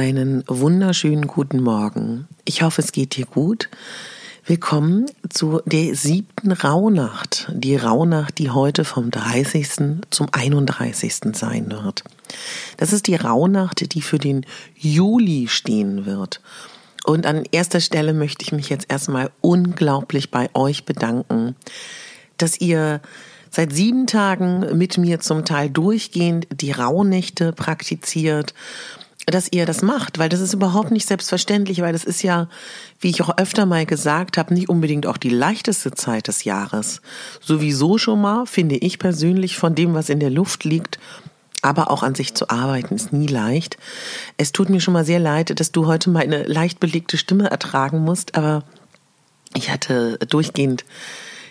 Einen wunderschönen guten Morgen. Ich hoffe, es geht dir gut. Willkommen zu der siebten Rauhnacht. Die Rauhnacht, die heute vom 30. zum 31. sein wird. Das ist die Rauhnacht, die für den Juli stehen wird. Und an erster Stelle möchte ich mich jetzt erstmal unglaublich bei euch bedanken, dass ihr seit sieben Tagen mit mir zum Teil durchgehend die Rauhnächte praktiziert dass ihr das macht, weil das ist überhaupt nicht selbstverständlich, weil das ist ja, wie ich auch öfter mal gesagt habe, nicht unbedingt auch die leichteste Zeit des Jahres. Sowieso schon mal, finde ich persönlich, von dem, was in der Luft liegt, aber auch an sich zu arbeiten ist nie leicht. Es tut mir schon mal sehr leid, dass du heute mal eine leicht belegte Stimme ertragen musst, aber ich hatte durchgehend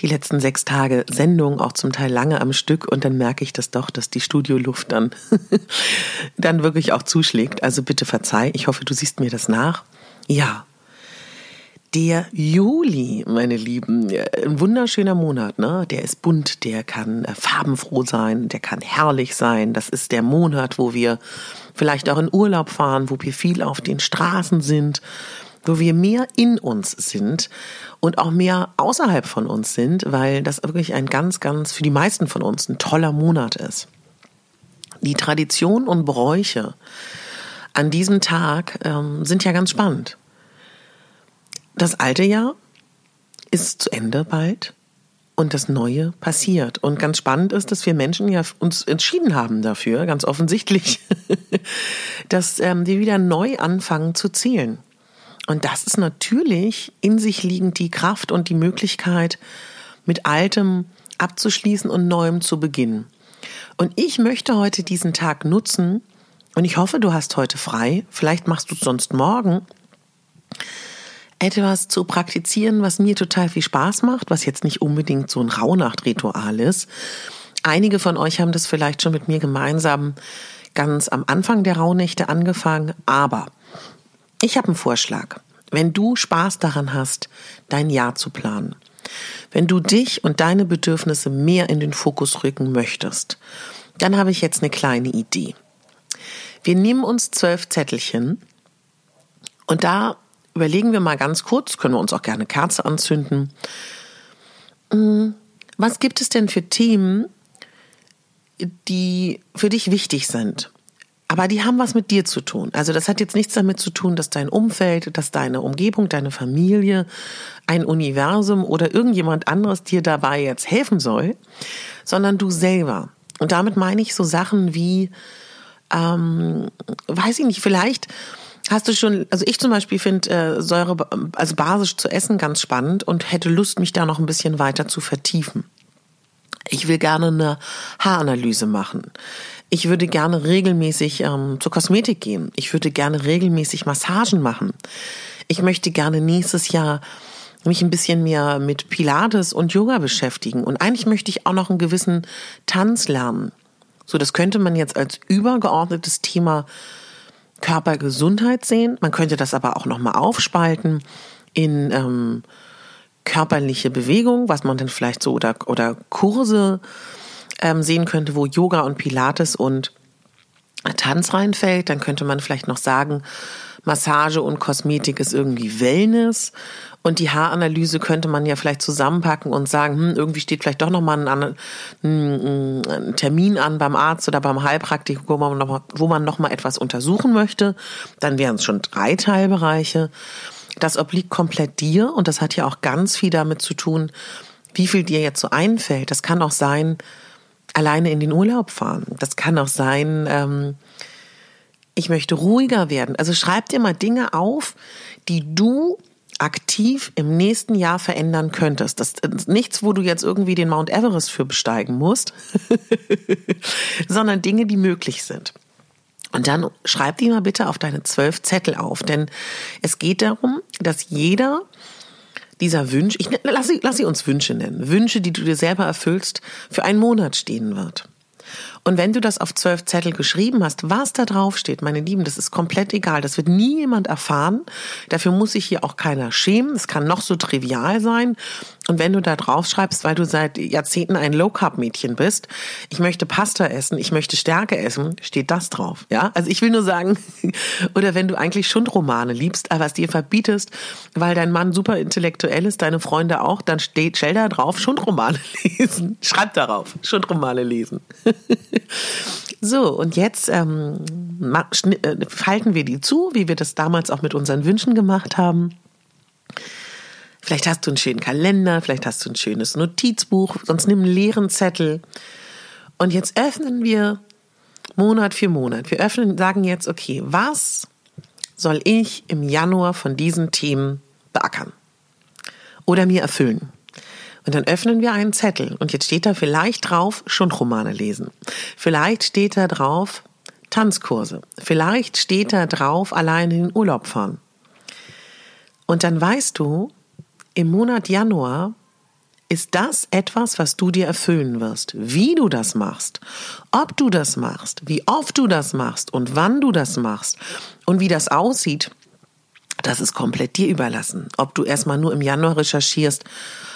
die letzten sechs Tage Sendung, auch zum Teil lange am Stück und dann merke ich das doch, dass die Studioluft dann, dann wirklich auch zuschlägt. Also bitte verzeih, ich hoffe, du siehst mir das nach. Ja, der Juli, meine Lieben, ein wunderschöner Monat, ne? Der ist bunt, der kann äh, farbenfroh sein, der kann herrlich sein. Das ist der Monat, wo wir vielleicht auch in Urlaub fahren, wo wir viel auf den Straßen sind, wo wir mehr in uns sind und auch mehr außerhalb von uns sind, weil das wirklich ein ganz, ganz, für die meisten von uns ein toller Monat ist. Die Tradition und Bräuche an diesem Tag ähm, sind ja ganz spannend. Das alte Jahr ist zu Ende bald und das Neue passiert. Und ganz spannend ist, dass wir Menschen ja uns entschieden haben dafür, ganz offensichtlich, dass ähm, wir wieder neu anfangen zu zählen. Und das ist natürlich in sich liegend die Kraft und die Möglichkeit, mit Altem abzuschließen und Neuem zu beginnen. Und ich möchte heute diesen Tag nutzen, und ich hoffe, du hast heute frei, vielleicht machst du es sonst morgen, etwas zu praktizieren, was mir total viel Spaß macht, was jetzt nicht unbedingt so ein Rauhnachtritual ist. Einige von euch haben das vielleicht schon mit mir gemeinsam ganz am Anfang der Rauhnächte angefangen, aber ich habe einen Vorschlag. Wenn du Spaß daran hast, dein Jahr zu planen, wenn du dich und deine Bedürfnisse mehr in den Fokus rücken möchtest, dann habe ich jetzt eine kleine Idee. Wir nehmen uns zwölf Zettelchen und da überlegen wir mal ganz kurz, können wir uns auch gerne Kerze anzünden. Hm, was gibt es denn für Themen, die für dich wichtig sind? Aber die haben was mit dir zu tun. Also das hat jetzt nichts damit zu tun, dass dein Umfeld, dass deine Umgebung, deine Familie, ein Universum oder irgendjemand anderes dir dabei jetzt helfen soll, sondern du selber. Und damit meine ich so Sachen wie, ähm, weiß ich nicht, vielleicht hast du schon, also ich zum Beispiel finde äh, Säure, also basisch zu essen ganz spannend und hätte Lust, mich da noch ein bisschen weiter zu vertiefen. Ich will gerne eine Haaranalyse machen. Ich würde gerne regelmäßig ähm, zur Kosmetik gehen. Ich würde gerne regelmäßig Massagen machen. Ich möchte gerne nächstes Jahr mich ein bisschen mehr mit Pilates und Yoga beschäftigen. Und eigentlich möchte ich auch noch einen gewissen Tanz lernen. So, das könnte man jetzt als übergeordnetes Thema Körpergesundheit sehen. Man könnte das aber auch nochmal aufspalten in ähm, körperliche Bewegung, was man dann vielleicht so oder, oder Kurse ähm, sehen könnte, wo Yoga und Pilates und Tanz reinfällt. Dann könnte man vielleicht noch sagen, Massage und Kosmetik ist irgendwie Wellness. Und die Haaranalyse könnte man ja vielleicht zusammenpacken und sagen, hm, irgendwie steht vielleicht doch nochmal ein, ein, ein Termin an beim Arzt oder beim Heilpraktiker, wo man nochmal noch etwas untersuchen möchte. Dann wären es schon drei Teilbereiche. Das obliegt komplett dir und das hat ja auch ganz viel damit zu tun, wie viel dir jetzt so einfällt. Das kann auch sein, alleine in den Urlaub fahren. Das kann auch sein, ähm, ich möchte ruhiger werden. Also schreib dir mal Dinge auf, die du aktiv im nächsten Jahr verändern könntest. Das ist nichts, wo du jetzt irgendwie den Mount Everest für besteigen musst, sondern Dinge, die möglich sind. Und dann schreib die mal bitte auf deine zwölf Zettel auf, denn es geht darum, dass jeder dieser Wunsch, ich lass sie, lass sie uns Wünsche nennen, Wünsche, die du dir selber erfüllst, für einen Monat stehen wird. Und wenn du das auf zwölf Zettel geschrieben hast, was da drauf steht, meine Lieben, das ist komplett egal. Das wird nie jemand erfahren. Dafür muss sich hier auch keiner schämen. Es kann noch so trivial sein. Und wenn du da drauf schreibst, weil du seit Jahrzehnten ein Low-Carb-Mädchen bist, ich möchte Pasta essen, ich möchte Stärke essen, steht das drauf. Ja, also ich will nur sagen, oder wenn du eigentlich Schundromane liebst, aber es dir verbietest, weil dein Mann super intellektuell ist, deine Freunde auch, dann steht, stell da drauf, Schundromane lesen. Schreib darauf, Schundromane lesen. so, und jetzt ähm, äh, falten wir die zu, wie wir das damals auch mit unseren Wünschen gemacht haben. Vielleicht hast du einen schönen Kalender, vielleicht hast du ein schönes Notizbuch, sonst nimm einen leeren Zettel. Und jetzt öffnen wir Monat für Monat. Wir öffnen, sagen jetzt, okay, was soll ich im Januar von diesen Themen beackern? Oder mir erfüllen? Und dann öffnen wir einen Zettel und jetzt steht da vielleicht drauf Schundromane lesen. Vielleicht steht da drauf Tanzkurse. Vielleicht steht da drauf allein in den Urlaub fahren. Und dann weißt du, im Monat Januar ist das etwas, was du dir erfüllen wirst. Wie du das machst, ob du das machst, wie oft du das machst und wann du das machst und wie das aussieht, das ist komplett dir überlassen. Ob du erstmal nur im Januar recherchierst,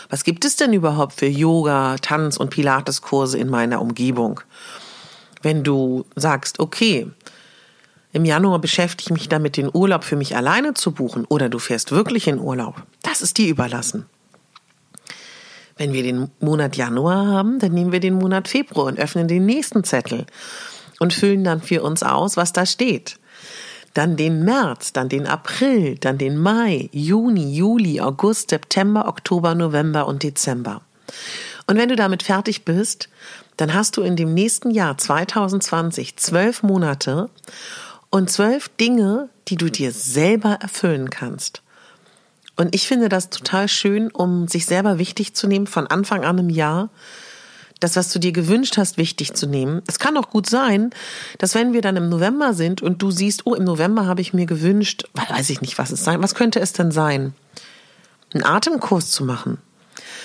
was gibt es denn überhaupt für Yoga, Tanz und Pilateskurse in meiner Umgebung? Wenn du sagst, okay, im Januar beschäftige ich mich damit, den Urlaub für mich alleine zu buchen oder du fährst wirklich in Urlaub, das ist dir überlassen. Wenn wir den Monat Januar haben, dann nehmen wir den Monat Februar und öffnen den nächsten Zettel und füllen dann für uns aus, was da steht dann den März, dann den April, dann den Mai, Juni, Juli, August, September, Oktober, November und Dezember. Und wenn du damit fertig bist, dann hast du in dem nächsten Jahr 2020 zwölf Monate und zwölf Dinge, die du dir selber erfüllen kannst. Und ich finde das total schön, um sich selber wichtig zu nehmen von Anfang an im Jahr, das, was du dir gewünscht hast, wichtig zu nehmen. Es kann auch gut sein, dass wenn wir dann im November sind und du siehst, oh, im November habe ich mir gewünscht, weiß ich nicht, was es sein, was könnte es denn sein? Einen Atemkurs zu machen.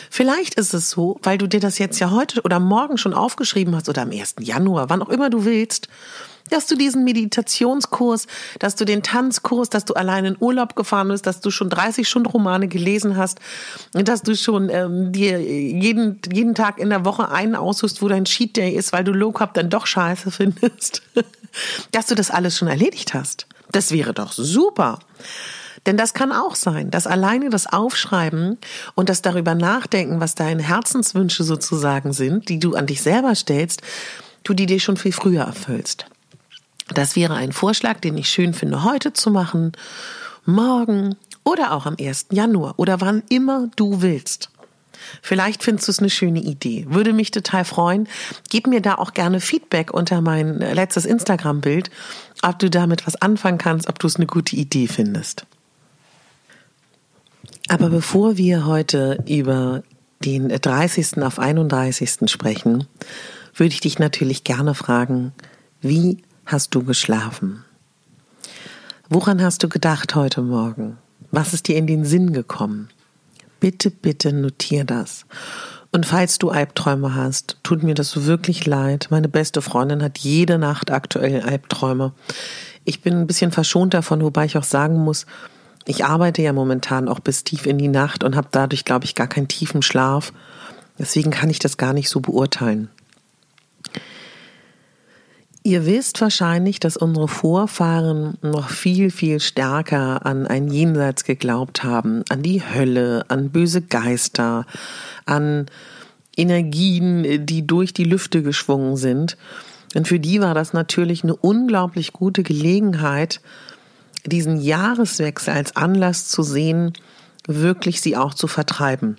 Vielleicht ist es so, weil du dir das jetzt ja heute oder morgen schon aufgeschrieben hast oder am 1. Januar, wann auch immer du willst, dass du diesen Meditationskurs, dass du den Tanzkurs, dass du allein in Urlaub gefahren bist, dass du schon 30 Stunden Romane gelesen hast, dass du schon ähm, dir jeden, jeden Tag in der Woche einen aussuchst, wo dein Cheat Day ist, weil du Low Carb dann doch scheiße findest, dass du das alles schon erledigt hast. Das wäre doch super. Denn das kann auch sein, dass alleine das Aufschreiben und das darüber nachdenken, was deine Herzenswünsche sozusagen sind, die du an dich selber stellst, du die dir schon viel früher erfüllst. Das wäre ein Vorschlag, den ich schön finde, heute zu machen, morgen oder auch am 1. Januar oder wann immer du willst. Vielleicht findest du es eine schöne Idee. Würde mich total freuen. Gib mir da auch gerne Feedback unter mein letztes Instagram-Bild, ob du damit was anfangen kannst, ob du es eine gute Idee findest. Aber bevor wir heute über den 30. auf 31. sprechen, würde ich dich natürlich gerne fragen, wie hast du geschlafen? Woran hast du gedacht heute Morgen? Was ist dir in den Sinn gekommen? Bitte, bitte notier das. Und falls du Albträume hast, tut mir das wirklich leid. Meine beste Freundin hat jede Nacht aktuell Albträume. Ich bin ein bisschen verschont davon, wobei ich auch sagen muss, ich arbeite ja momentan auch bis tief in die Nacht und habe dadurch, glaube ich, gar keinen tiefen Schlaf. Deswegen kann ich das gar nicht so beurteilen. Ihr wisst wahrscheinlich, dass unsere Vorfahren noch viel, viel stärker an ein Jenseits geglaubt haben, an die Hölle, an böse Geister, an Energien, die durch die Lüfte geschwungen sind. Und für die war das natürlich eine unglaublich gute Gelegenheit, diesen Jahreswechsel als Anlass zu sehen, wirklich sie auch zu vertreiben.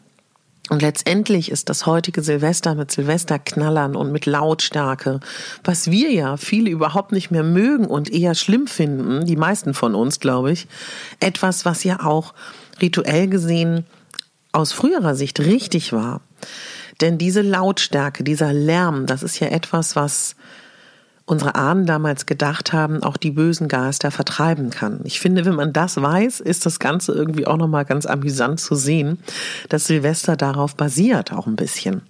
Und letztendlich ist das heutige Silvester mit Silvesterknallern und mit Lautstärke, was wir ja viele überhaupt nicht mehr mögen und eher schlimm finden, die meisten von uns, glaube ich, etwas, was ja auch rituell gesehen aus früherer Sicht richtig war. Denn diese Lautstärke, dieser Lärm, das ist ja etwas, was unsere Ahnen damals gedacht haben, auch die bösen Geister vertreiben kann. Ich finde, wenn man das weiß, ist das Ganze irgendwie auch nochmal ganz amüsant zu sehen, dass Silvester darauf basiert, auch ein bisschen.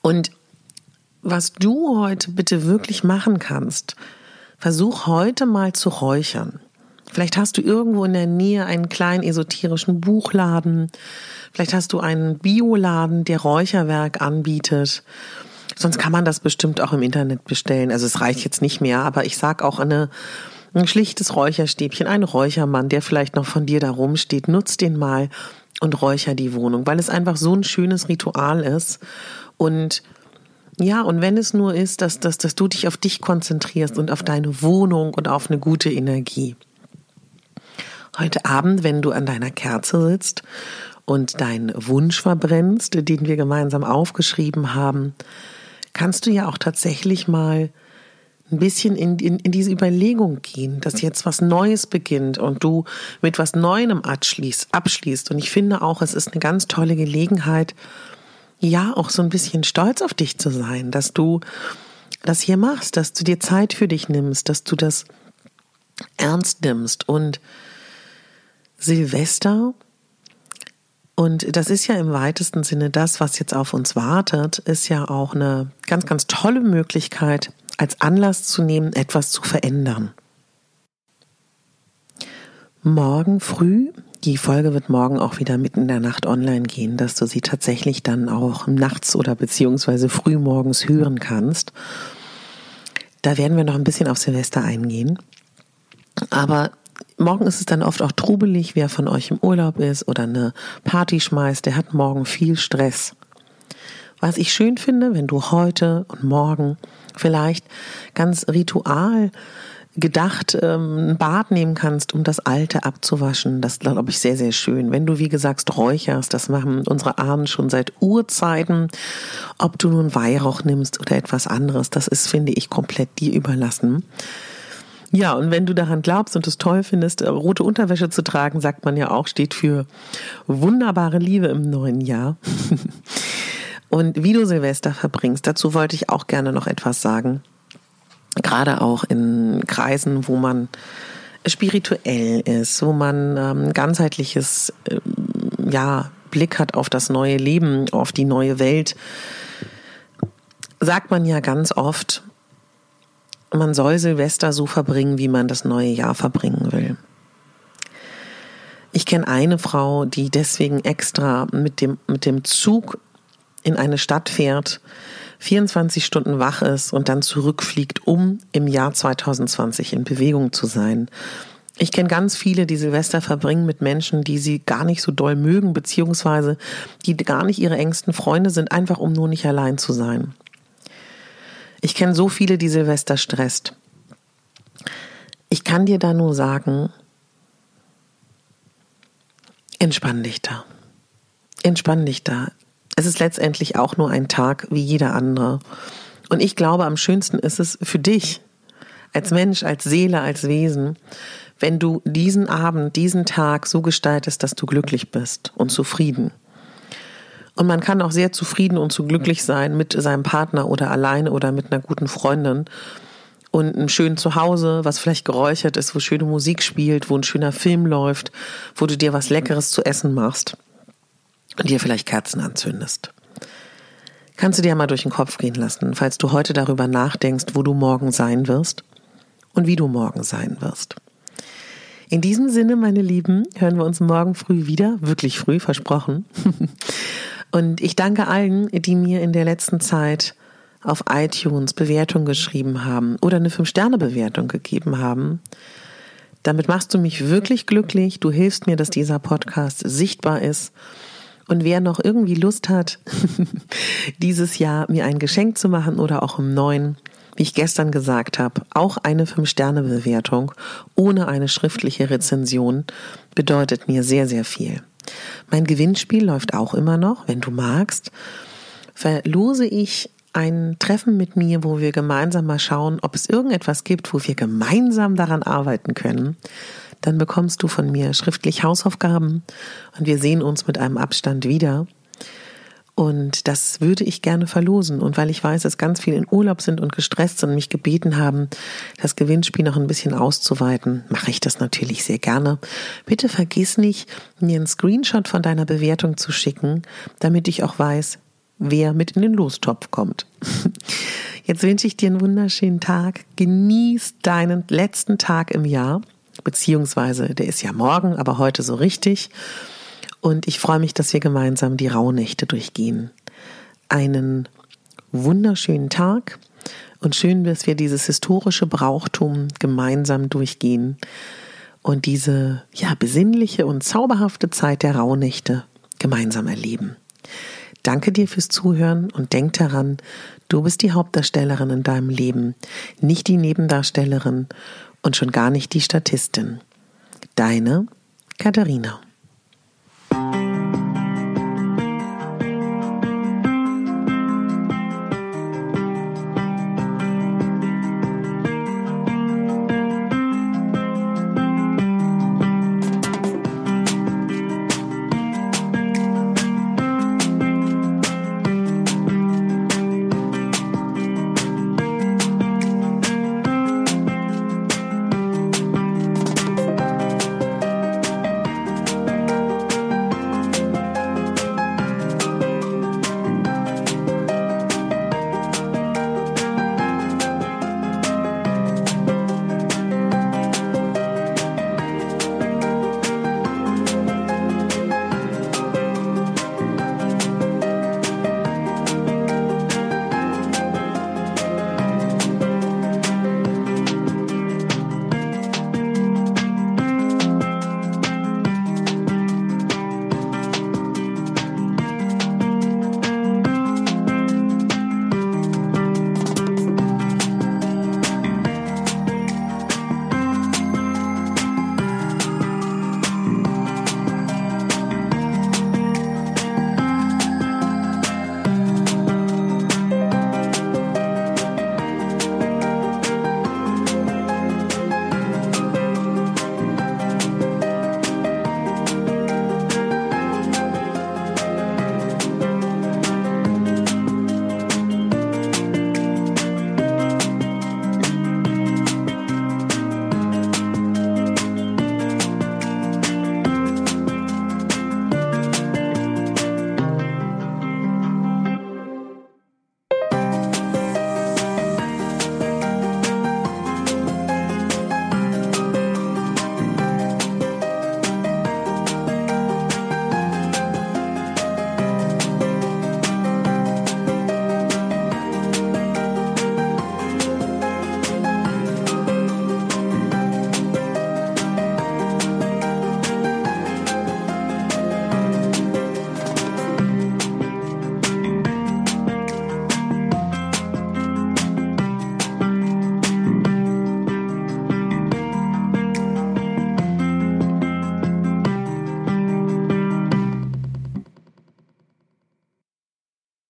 Und was du heute bitte wirklich machen kannst, versuch heute mal zu räuchern. Vielleicht hast du irgendwo in der Nähe einen kleinen esoterischen Buchladen. Vielleicht hast du einen Bioladen, der Räucherwerk anbietet. Sonst kann man das bestimmt auch im Internet bestellen. Also es reicht jetzt nicht mehr, aber ich sag auch eine, ein schlichtes Räucherstäbchen, ein Räuchermann, der vielleicht noch von dir da rumsteht, nutz den mal und räucher die Wohnung, weil es einfach so ein schönes Ritual ist. Und ja, und wenn es nur ist, dass, dass, dass du dich auf dich konzentrierst und auf deine Wohnung und auf eine gute Energie. Heute Abend, wenn du an deiner Kerze sitzt und deinen Wunsch verbrennst, den wir gemeinsam aufgeschrieben haben, kannst du ja auch tatsächlich mal ein bisschen in, in, in diese Überlegung gehen, dass jetzt was Neues beginnt und du mit was Neuem abschließt, abschließt. Und ich finde auch, es ist eine ganz tolle Gelegenheit, ja, auch so ein bisschen stolz auf dich zu sein, dass du das hier machst, dass du dir Zeit für dich nimmst, dass du das ernst nimmst. Und Silvester und das ist ja im weitesten Sinne das, was jetzt auf uns wartet, ist ja auch eine ganz, ganz tolle Möglichkeit, als Anlass zu nehmen, etwas zu verändern. Morgen früh, die Folge wird morgen auch wieder mitten in der Nacht online gehen, dass du sie tatsächlich dann auch nachts oder beziehungsweise frühmorgens hören kannst. Da werden wir noch ein bisschen auf Silvester eingehen. Aber morgen ist es dann oft auch trubelig, wer von euch im Urlaub ist oder eine Party schmeißt, der hat morgen viel Stress. Was ich schön finde, wenn du heute und morgen vielleicht ganz ritual gedacht ähm, ein Bad nehmen kannst, um das Alte abzuwaschen. Das glaube ich sehr, sehr schön. Wenn du, wie gesagt, räucherst, das machen unsere Ahnen schon seit Urzeiten. Ob du nun Weihrauch nimmst oder etwas anderes, das ist, finde ich, komplett dir überlassen. Ja, und wenn du daran glaubst und es toll findest, äh, rote Unterwäsche zu tragen, sagt man ja auch, steht für wunderbare Liebe im neuen Jahr. und wie du Silvester verbringst, dazu wollte ich auch gerne noch etwas sagen. Gerade auch in Kreisen, wo man spirituell ist, wo man ähm, ganzheitliches ähm, ja, Blick hat auf das neue Leben, auf die neue Welt, sagt man ja ganz oft, man soll Silvester so verbringen, wie man das neue Jahr verbringen will. Ich kenne eine Frau, die deswegen extra mit dem, mit dem Zug in eine Stadt fährt, 24 Stunden wach ist und dann zurückfliegt, um im Jahr 2020 in Bewegung zu sein. Ich kenne ganz viele, die Silvester verbringen mit Menschen, die sie gar nicht so doll mögen, beziehungsweise die gar nicht ihre engsten Freunde sind, einfach um nur nicht allein zu sein. Ich kenne so viele, die Silvester stresst. Ich kann dir da nur sagen, entspann dich da. Entspann dich da. Es ist letztendlich auch nur ein Tag wie jeder andere. Und ich glaube, am schönsten ist es für dich, als Mensch, als Seele, als Wesen, wenn du diesen Abend, diesen Tag so gestaltest, dass du glücklich bist und zufrieden. Und man kann auch sehr zufrieden und so glücklich sein mit seinem Partner oder alleine oder mit einer guten Freundin und einem schönen Zuhause, was vielleicht geräuchert ist, wo schöne Musik spielt, wo ein schöner Film läuft, wo du dir was Leckeres zu essen machst und dir vielleicht Kerzen anzündest. Kannst du dir mal durch den Kopf gehen lassen, falls du heute darüber nachdenkst, wo du morgen sein wirst und wie du morgen sein wirst. In diesem Sinne, meine Lieben, hören wir uns morgen früh wieder. Wirklich früh, versprochen. Und ich danke allen, die mir in der letzten Zeit auf iTunes Bewertung geschrieben haben oder eine 5-Sterne-Bewertung gegeben haben. Damit machst du mich wirklich glücklich. Du hilfst mir, dass dieser Podcast sichtbar ist. Und wer noch irgendwie Lust hat, dieses Jahr mir ein Geschenk zu machen oder auch im neuen, wie ich gestern gesagt habe, auch eine Fünf-Sterne-Bewertung ohne eine schriftliche Rezension bedeutet mir sehr, sehr viel. Mein Gewinnspiel läuft auch immer noch. Wenn du magst, verlose ich ein Treffen mit mir, wo wir gemeinsam mal schauen, ob es irgendetwas gibt, wo wir gemeinsam daran arbeiten können. Dann bekommst du von mir schriftlich Hausaufgaben und wir sehen uns mit einem Abstand wieder. Und das würde ich gerne verlosen. Und weil ich weiß, dass ganz viele in Urlaub sind und gestresst sind und mich gebeten haben, das Gewinnspiel noch ein bisschen auszuweiten, mache ich das natürlich sehr gerne. Bitte vergiss nicht, mir einen Screenshot von deiner Bewertung zu schicken, damit ich auch weiß, wer mit in den Lostopf kommt. Jetzt wünsche ich dir einen wunderschönen Tag. Genieß deinen letzten Tag im Jahr, beziehungsweise der ist ja morgen, aber heute so richtig. Und ich freue mich, dass wir gemeinsam die Rauhnächte durchgehen. Einen wunderschönen Tag und schön, dass wir dieses historische Brauchtum gemeinsam durchgehen und diese ja besinnliche und zauberhafte Zeit der Rauhnächte gemeinsam erleben. Danke dir fürs Zuhören und denk daran, du bist die Hauptdarstellerin in deinem Leben, nicht die Nebendarstellerin und schon gar nicht die Statistin. Deine Katharina.